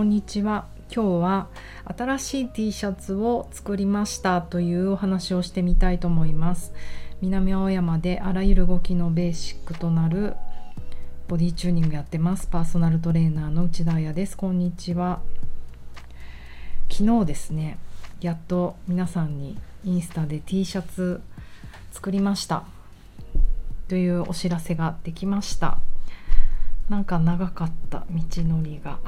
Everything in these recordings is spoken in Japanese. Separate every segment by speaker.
Speaker 1: こんにちは。今日は新しい T シャツを作りましたというお話をしてみたいと思います。南青山であらゆる動きのベーシックとなるボディチューニングやってます。パーソナルトレーナーの内田彩です。こんにちは。昨日ですねやっと皆さんにインスタで T シャツ作りましたというお知らせができました。なんか長かった道のりが。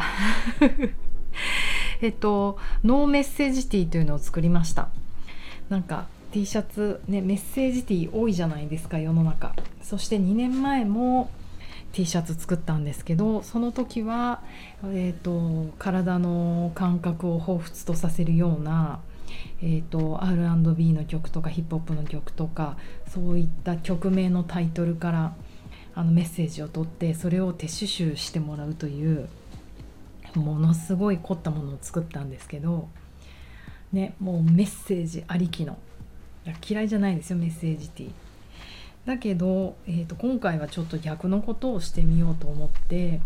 Speaker 1: えっとノーメッセージティーというのを作りました。なんか T シャツねメッセージティー多いじゃないですか世の中。そして2年前も T シャツ作ったんですけどその時は、えーと、体の感覚を彷彿とさせるような、えーと R&B の曲とかヒップホップの曲とかそういった曲名のタイトルからあのメッセージを取ってそれを手刺繍してもらうというものすごい凝ったものを作ったんですけどねもうメッセージありきのいや嫌いじゃないですよメッセージティーだけど、えーと、今回はちょっと逆のことをしてみようと思って、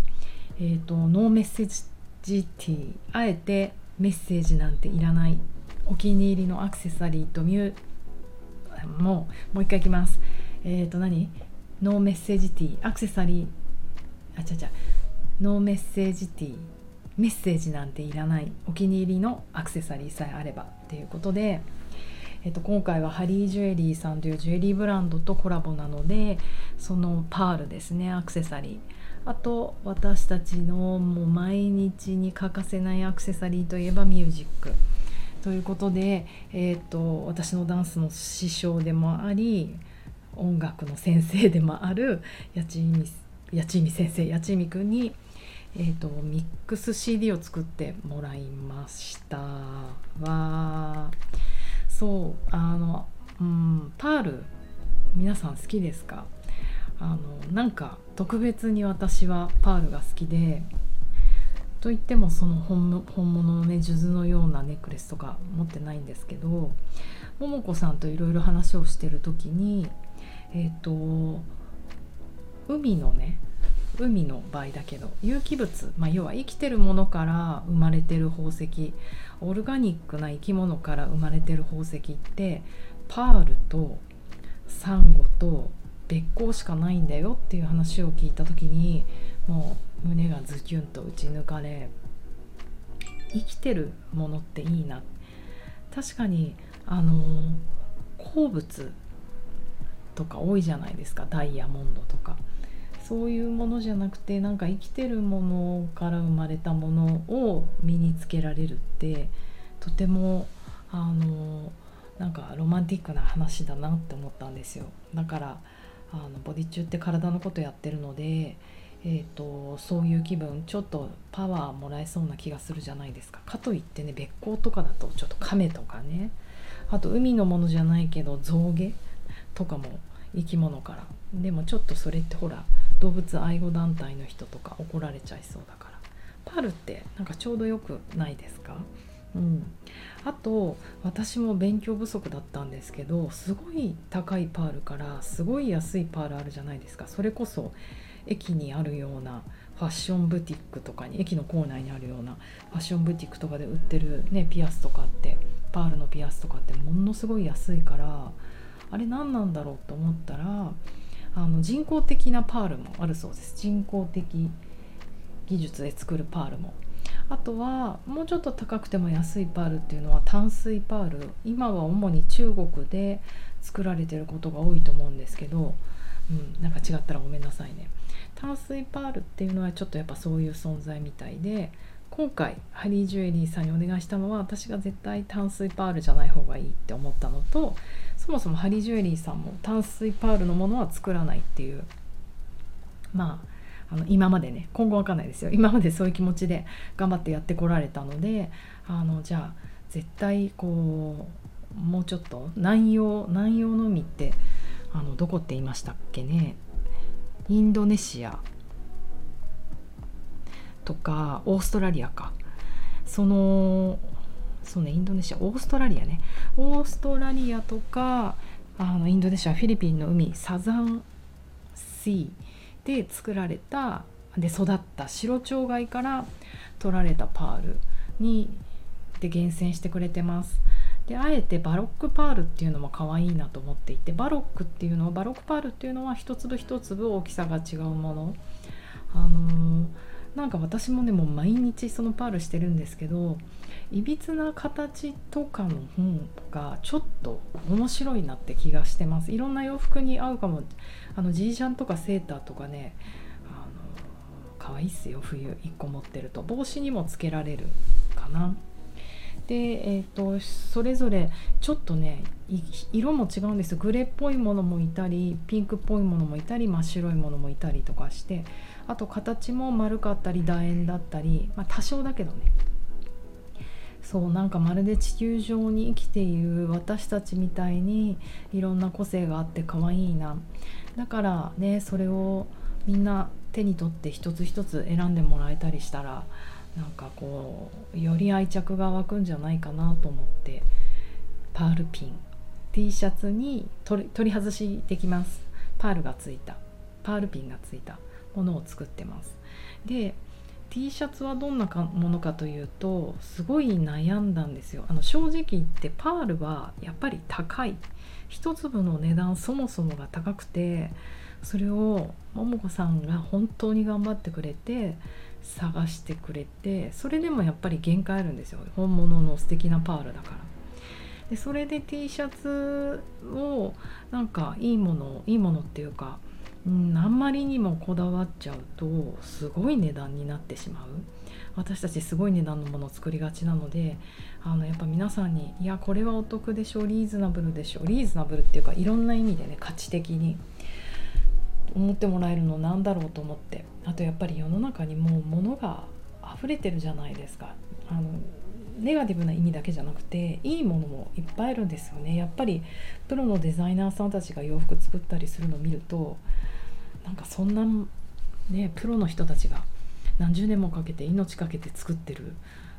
Speaker 1: えーと、ノーメッセージティーあえてメッセージなんていらないお気に入りのアクセサリーとミューもうもう一回いきます。えっ、ー、と何？ノーメッセージティーアクセサリーあちゃちゃノーメッセージティーメッセージなんていらないお気に入りのアクセサリーさえあればっていうことで、えっと、今回はハリージュエリーさんというジュエリーブランドとコラボなのでそのパールですねアクセサリー。あと私たちのもう毎日に欠かせないアクセサリーといえばミュージック。ということで、えーと私のダンスの師匠でもあり音楽の先生でもある八千美先生八千美君に、えーと、ミックス CD を作ってもらいました。わそうあの、うん、パール皆さん好きですか？あのなんか特別に私はパールが好きでといってもその本物のね数珠のようなネックレスとか持ってないんですけど桃子さんといろいろ話をしてる時にえっ、ー、と海のね海の場合だけど有機物、まあ、要は生きてるものから生まれてる宝石オルガニックな生き物から生まれてる宝石ってパールとサンゴと別光しかないんだよっていう話を聞いた時にもう胸がズキュンと打ち抜かれ生きてるものっていいな。確かにあの鉱物とか多いじゃないですか。ダイヤモンドとか。そういうものじゃなくてなんか生きてるものから生まれたものを身につけられるってとてもあのなんかロマンティックな話だなって思ったんですよ。だからあのボディ中って体のことやってるので、えーと、そういう気分ちょっとパワーもらえそうな気がするじゃないですか。かといってね別光とかだとちょっと亀とかね。あと海のものじゃないけど象牙とかも生き物から。でもちょっとそれってほら動物愛護団体の人とか怒られちゃいそうだから。パールってなんかちょうどよくないですか？うん、あと私も勉強不足だったんですけどすごい高いパールからすごい安いパールあるじゃないですか。それこそ駅にあるようなファッションブティックとかに駅の構内にあるようなファッションブティックとかで売ってる、ね、ピアスとかってパールのピアスとかってものすごい安いからあれ何なんだろうと思ったらあの人工的なパールもあるそうです。人工的技術で作るパールも。あとはもうちょっと高くても安いパールっていうのは淡水パール。今は主に中国で作られてることが多いと思うんですけど、うん、なんか違ったらごめんなさいね。淡水パールっていうのはちょっとやっぱそういう存在みたいで今回ハリージュエリーさんにお願いしたのは私が絶対淡水パールじゃない方がいいって思ったのとそもそもハリージュエリーさんも淡水パールのものは作らないっていうまああの今までね今後わかんないですよ。今までそういう気持ちで頑張ってやってこられたのであのじゃあ絶対こうもうちょっと南洋南洋の海ってあのどこって言いましたっけね？インドネシア。とかオーストラリアか。そのそうねインドネシア。オーストラリアね。オーストラリアとかあのインドネシアフィリピンの海サザンシーで作られたで育った白蝶貝から取られたパールにで厳選してくれてます。であえてバロックパールっていうのも可愛いなと思っていてバロックっていうのはバロックパールっていうのは一粒一粒大きさが違うもの。あのー、なんか私もねもう毎日そのパールしてるんですけどいびつな形とかの本がちょっと面白いなって気がしてます。いろんな洋服に合うかも。あのジージャンとかセーターとかねあの可愛いっすよ。冬1個持ってると。帽子にもつけられるかな。で、えーと、それぞれちょっとね色も違うんです。グレーっぽいものもいたりピンクっぽいものもいたり真っ白いものもいたりとかしてあと形も丸かったり楕円だったり、まあ、多少だけどね。そうなんかまるで地球上に生きている私たちみたいにいろんな個性があって可愛いな。だからねそれをみんな手に取って一つ一つ選んでもらえたりしたらなんかこうより愛着が湧くんじゃないかなと思って。パールピン。T シャツに取り外しできます。パールがついた。パールピンがついた。ものを作ってます。で T シャツはどんなものかというとすごい悩んだんですよ。あの正直言ってパールはやっぱり高い。一粒の値段そもそもが高くてそれを桃子さんが本当に頑張ってくれて探してくれてそれでもやっぱり限界あるんですよ。本物の素敵なパールだから。でそれで T シャツをなんかいいものいいものっていうか、うん、あんまりにもこだわっちゃうとすごい値段になってしまう。私たちすごい値段のものを作りがちなのであのやっぱ皆さんにいやこれはお得でしょリーズナブルでしょリーズナブルっていうかいろんな意味でね価値的に思ってもらえるのなんだろうと思って。あとやっぱり世の中にもう物が溢れてるじゃないですか。あのネガティブな意味だけじゃなくていいものもいっぱいあるんですよねやっぱりプロのデザイナーさんたちが洋服作ったりするのを見るとなんかそんなねプロの人たちが何十年もかけて命かけて作ってる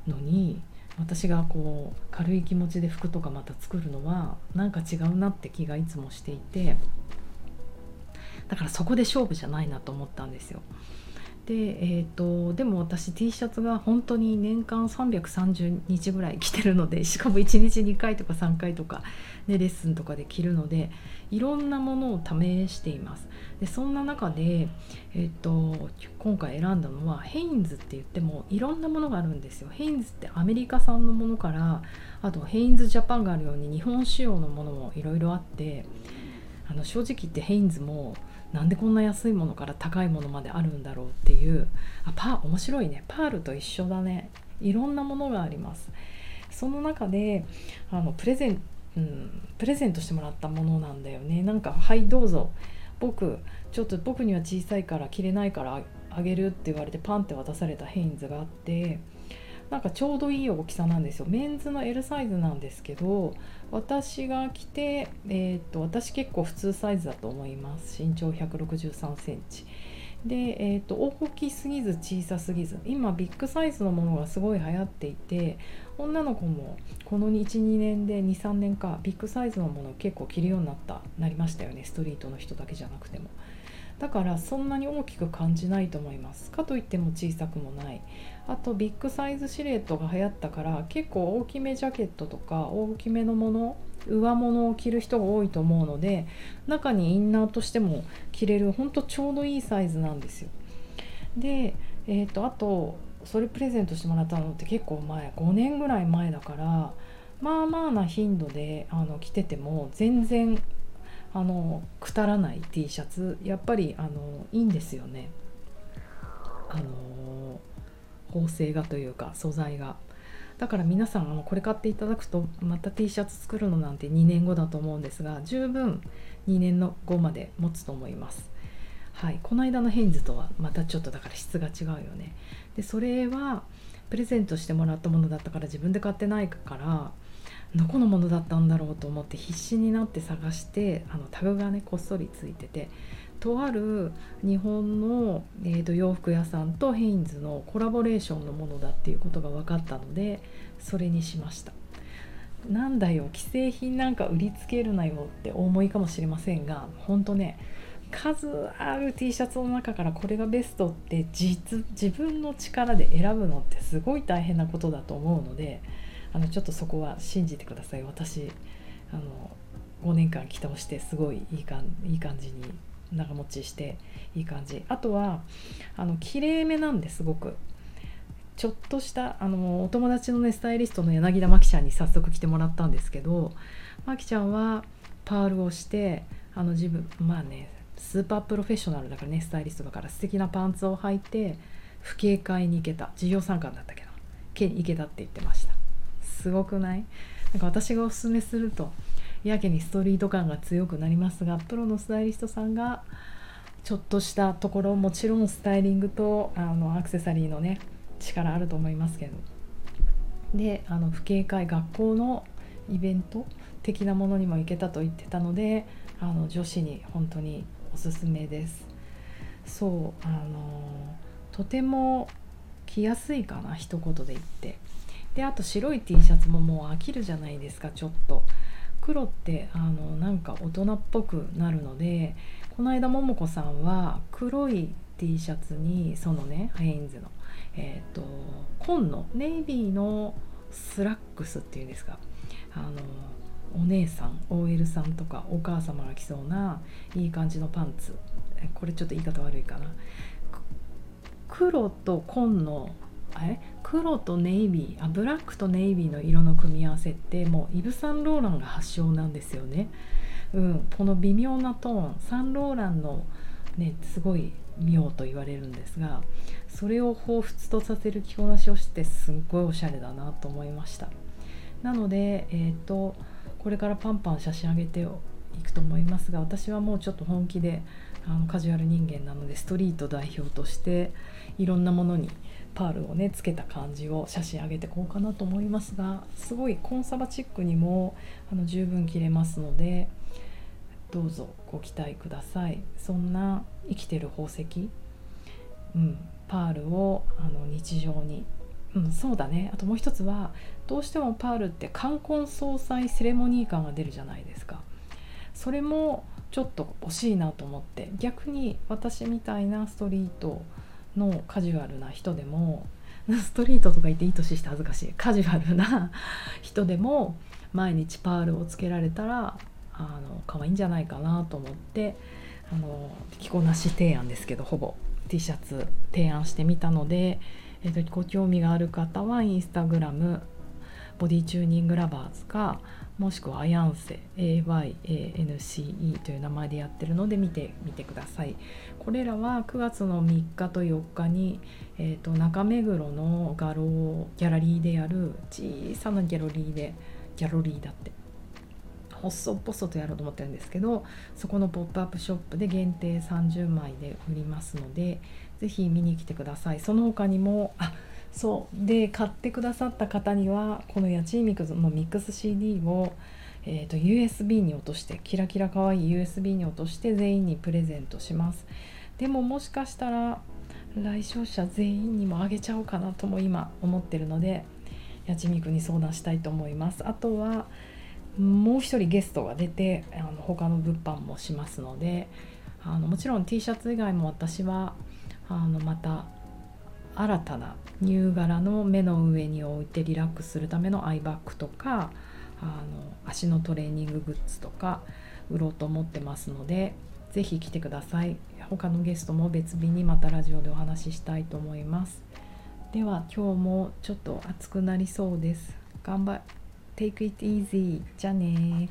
Speaker 1: のに私がこう軽い気持ちで服とかまた作るのはなんか違うなって気がいつもしていてだからそこで勝負じゃないなと思ったんですよ。で,、えーと、でも私 T シャツが本当に年間330日ぐらい着てるのでしかも1日2回とか3回とか、ね、レッスンとかで着るのでいろんなものを試しています。でそんな中で、えーと、今回選んだのはヘインズって言ってもいろんなものがあるんですよ。ヘインズってアメリカ産のものからあとヘインズジャパンがあるように日本仕様のものもいろいろあってあの正直言ってヘインズもなんでこんな安いものから高いものまであるんだろうっていう。あパ面白いね。パールと一緒だね。いろんなものがあります。その中であのプレゼン、うん、プレゼントしてもらったものなんだよね。なんか「はいどうぞ。僕ちょっと僕には小さいから着れないからあげる」って言われてパンって渡されたヘインズがあって。なんかちょうどいい大きさなんですよ。メンズの L サイズなんですけど私が着て、えー、っと私結構普通サイズだと思います。身長1 6 3センチ。で、えーと、大きすぎず小さすぎず。今ビッグサイズのものがすごい流行っていて女の子もこの12年で23年かビッグサイズのものを結構着るようになったなりましたよね。ストリートの人だけじゃなくても。だからそんなに大きく感じないと思います。かといっても小さくもない。あとビッグサイズシルエットが流行ったから結構大きめジャケットとか大きめのもの上物を着る人が多いと思うので中にインナーとしても着れるほんとちょうどいいサイズなんですよ。で、えーと、あとそれプレゼントしてもらったのって結構前5年ぐらい前だからまあまあな頻度であの着てても全然あのくたらない T シャツやっぱりあのいいんですよね。あの縫製がというか素材が。だから皆さんあのこれ買っていただくとまた T シャツ作るのなんて2年後だと思うんですが十分2年の後まで持つと思います。はい。この間のヘンズとはまたちょっとだから質が違うよね。でそれはプレゼントしてもらったものだったから自分で買ってないからどこのものだったんだろうと思って必死になって探してあのタグがねこっそりついててとある日本の、えーと、洋服屋さんとヘインズのコラボレーションのものだっていうことが分かったのでそれにしました。なんだよ既製品なんか売りつけるなよってお思いかもしれませんが本当ね数ある T シャツの中からこれがベストって実自分の力で選ぶのってすごい大変なことだと思うのであのちょっとそこは信じてください。私あの5年間着倒してすごいいいかいい感じに長持ちしていい感じ。あとはあの綺麗めなんですごく。ちょっとしたあのお友達のねスタイリストの柳田真紀ちゃんに早速着てもらったんですけど真紀ちゃんはパールをしてあの自分まあねスーパープロフェッショナルだからねスタイリストだから素敵なパンツを履いて不警戒に行けた授業参観だったけど行けたって言ってました。すごくない？なんか私がおすすめするとやけにストリート感が強くなりますがプロのスタイリストさんがちょっとしたところもちろんスタイリングとあのアクセサリーのね力あると思いますけど。であの不警戒学校のイベント的なものにも行けたと言ってたのであの女子に本当におすすめです。そうあのとても着やすいかな一言で言って。であと白い T シャツももう飽きるじゃないですかちょっと。黒ってあのなんか大人っぽくなるのでこの間桃子さんは黒い T シャツにそのねハインズのえっ、ー、と紺のネイビーのスラックスっていうんですか。あのお姉さん OL さんとかお母様が着そうないい感じのパンツ。これちょっと言い方悪いかな。黒と紺のあれ？黒とネイビーあブラックとネイビーの色の組み合わせってもうイヴ・サンローランが発祥なんですよね。うん、この微妙なトーンサンローランのねすごい妙と言われるんですがそれを彷彿とさせる着こなしをしてすっごいおしゃれだなと思いましたなので、えーと、これからパンパン写真上げていくと思いますが私はもうちょっと本気であのカジュアル人間なのでストリート代表としていろんなものにパールをねつけた感じを写真上げてこうかなと思いますがすごいコンサバチックにもあの十分着れますのでどうぞご期待ください。そんな生きてる宝石、うん、パールをあの日常に、うん、そうだね。あともう一つはどうしてもパールって冠婚葬祭セレモニー感が出るじゃないですか。それもちょっと惜しいなと思って逆に私みたいなストリートのカジュアルな人でも ストリートとか言っていい年して恥ずかしいカジュアルな人でも毎日パールをつけられたらあの可愛いんじゃないかなと思ってあの着こなし提案ですけどほぼ。T シャツ提案してみたので、えーと、ご興味がある方はインスタグラムボディチューニングラバーズかもしくはアヤンセ AYANCE という名前でやってるので見てみてください。これらは9月の3日と4日に、えーと、中目黒の画廊ギャラリーでやる小さなギャラリーでギャラリーだって細々とやろうと思ってるんですけどそこのポップアップショップで限定30枚で売りますので是非見に来てください。その他にもあそう。で買ってくださった方にはこのヤチーミクスのミックス CD を、えーと、USB に落としてキラキラかわいい USB に落として全員にプレゼントします。でももしかしたら来場者全員にもあげちゃおうかなとも今思ってるのでやちみくに相談したいと思います。あとはもう一人ゲストが出てあの他の物販もしますのであのもちろん T シャツ以外も私はあのまた新たな乳柄の目の上に置いてリラックスするためのアイバッグとかあの足のトレーニンググッズとか売ろうと思ってますので是非来てください。他のゲストも別日にまたラジオでお話ししたいと思います。では今日もちょっと暑くなりそうです。頑張 Take it easy じゃあね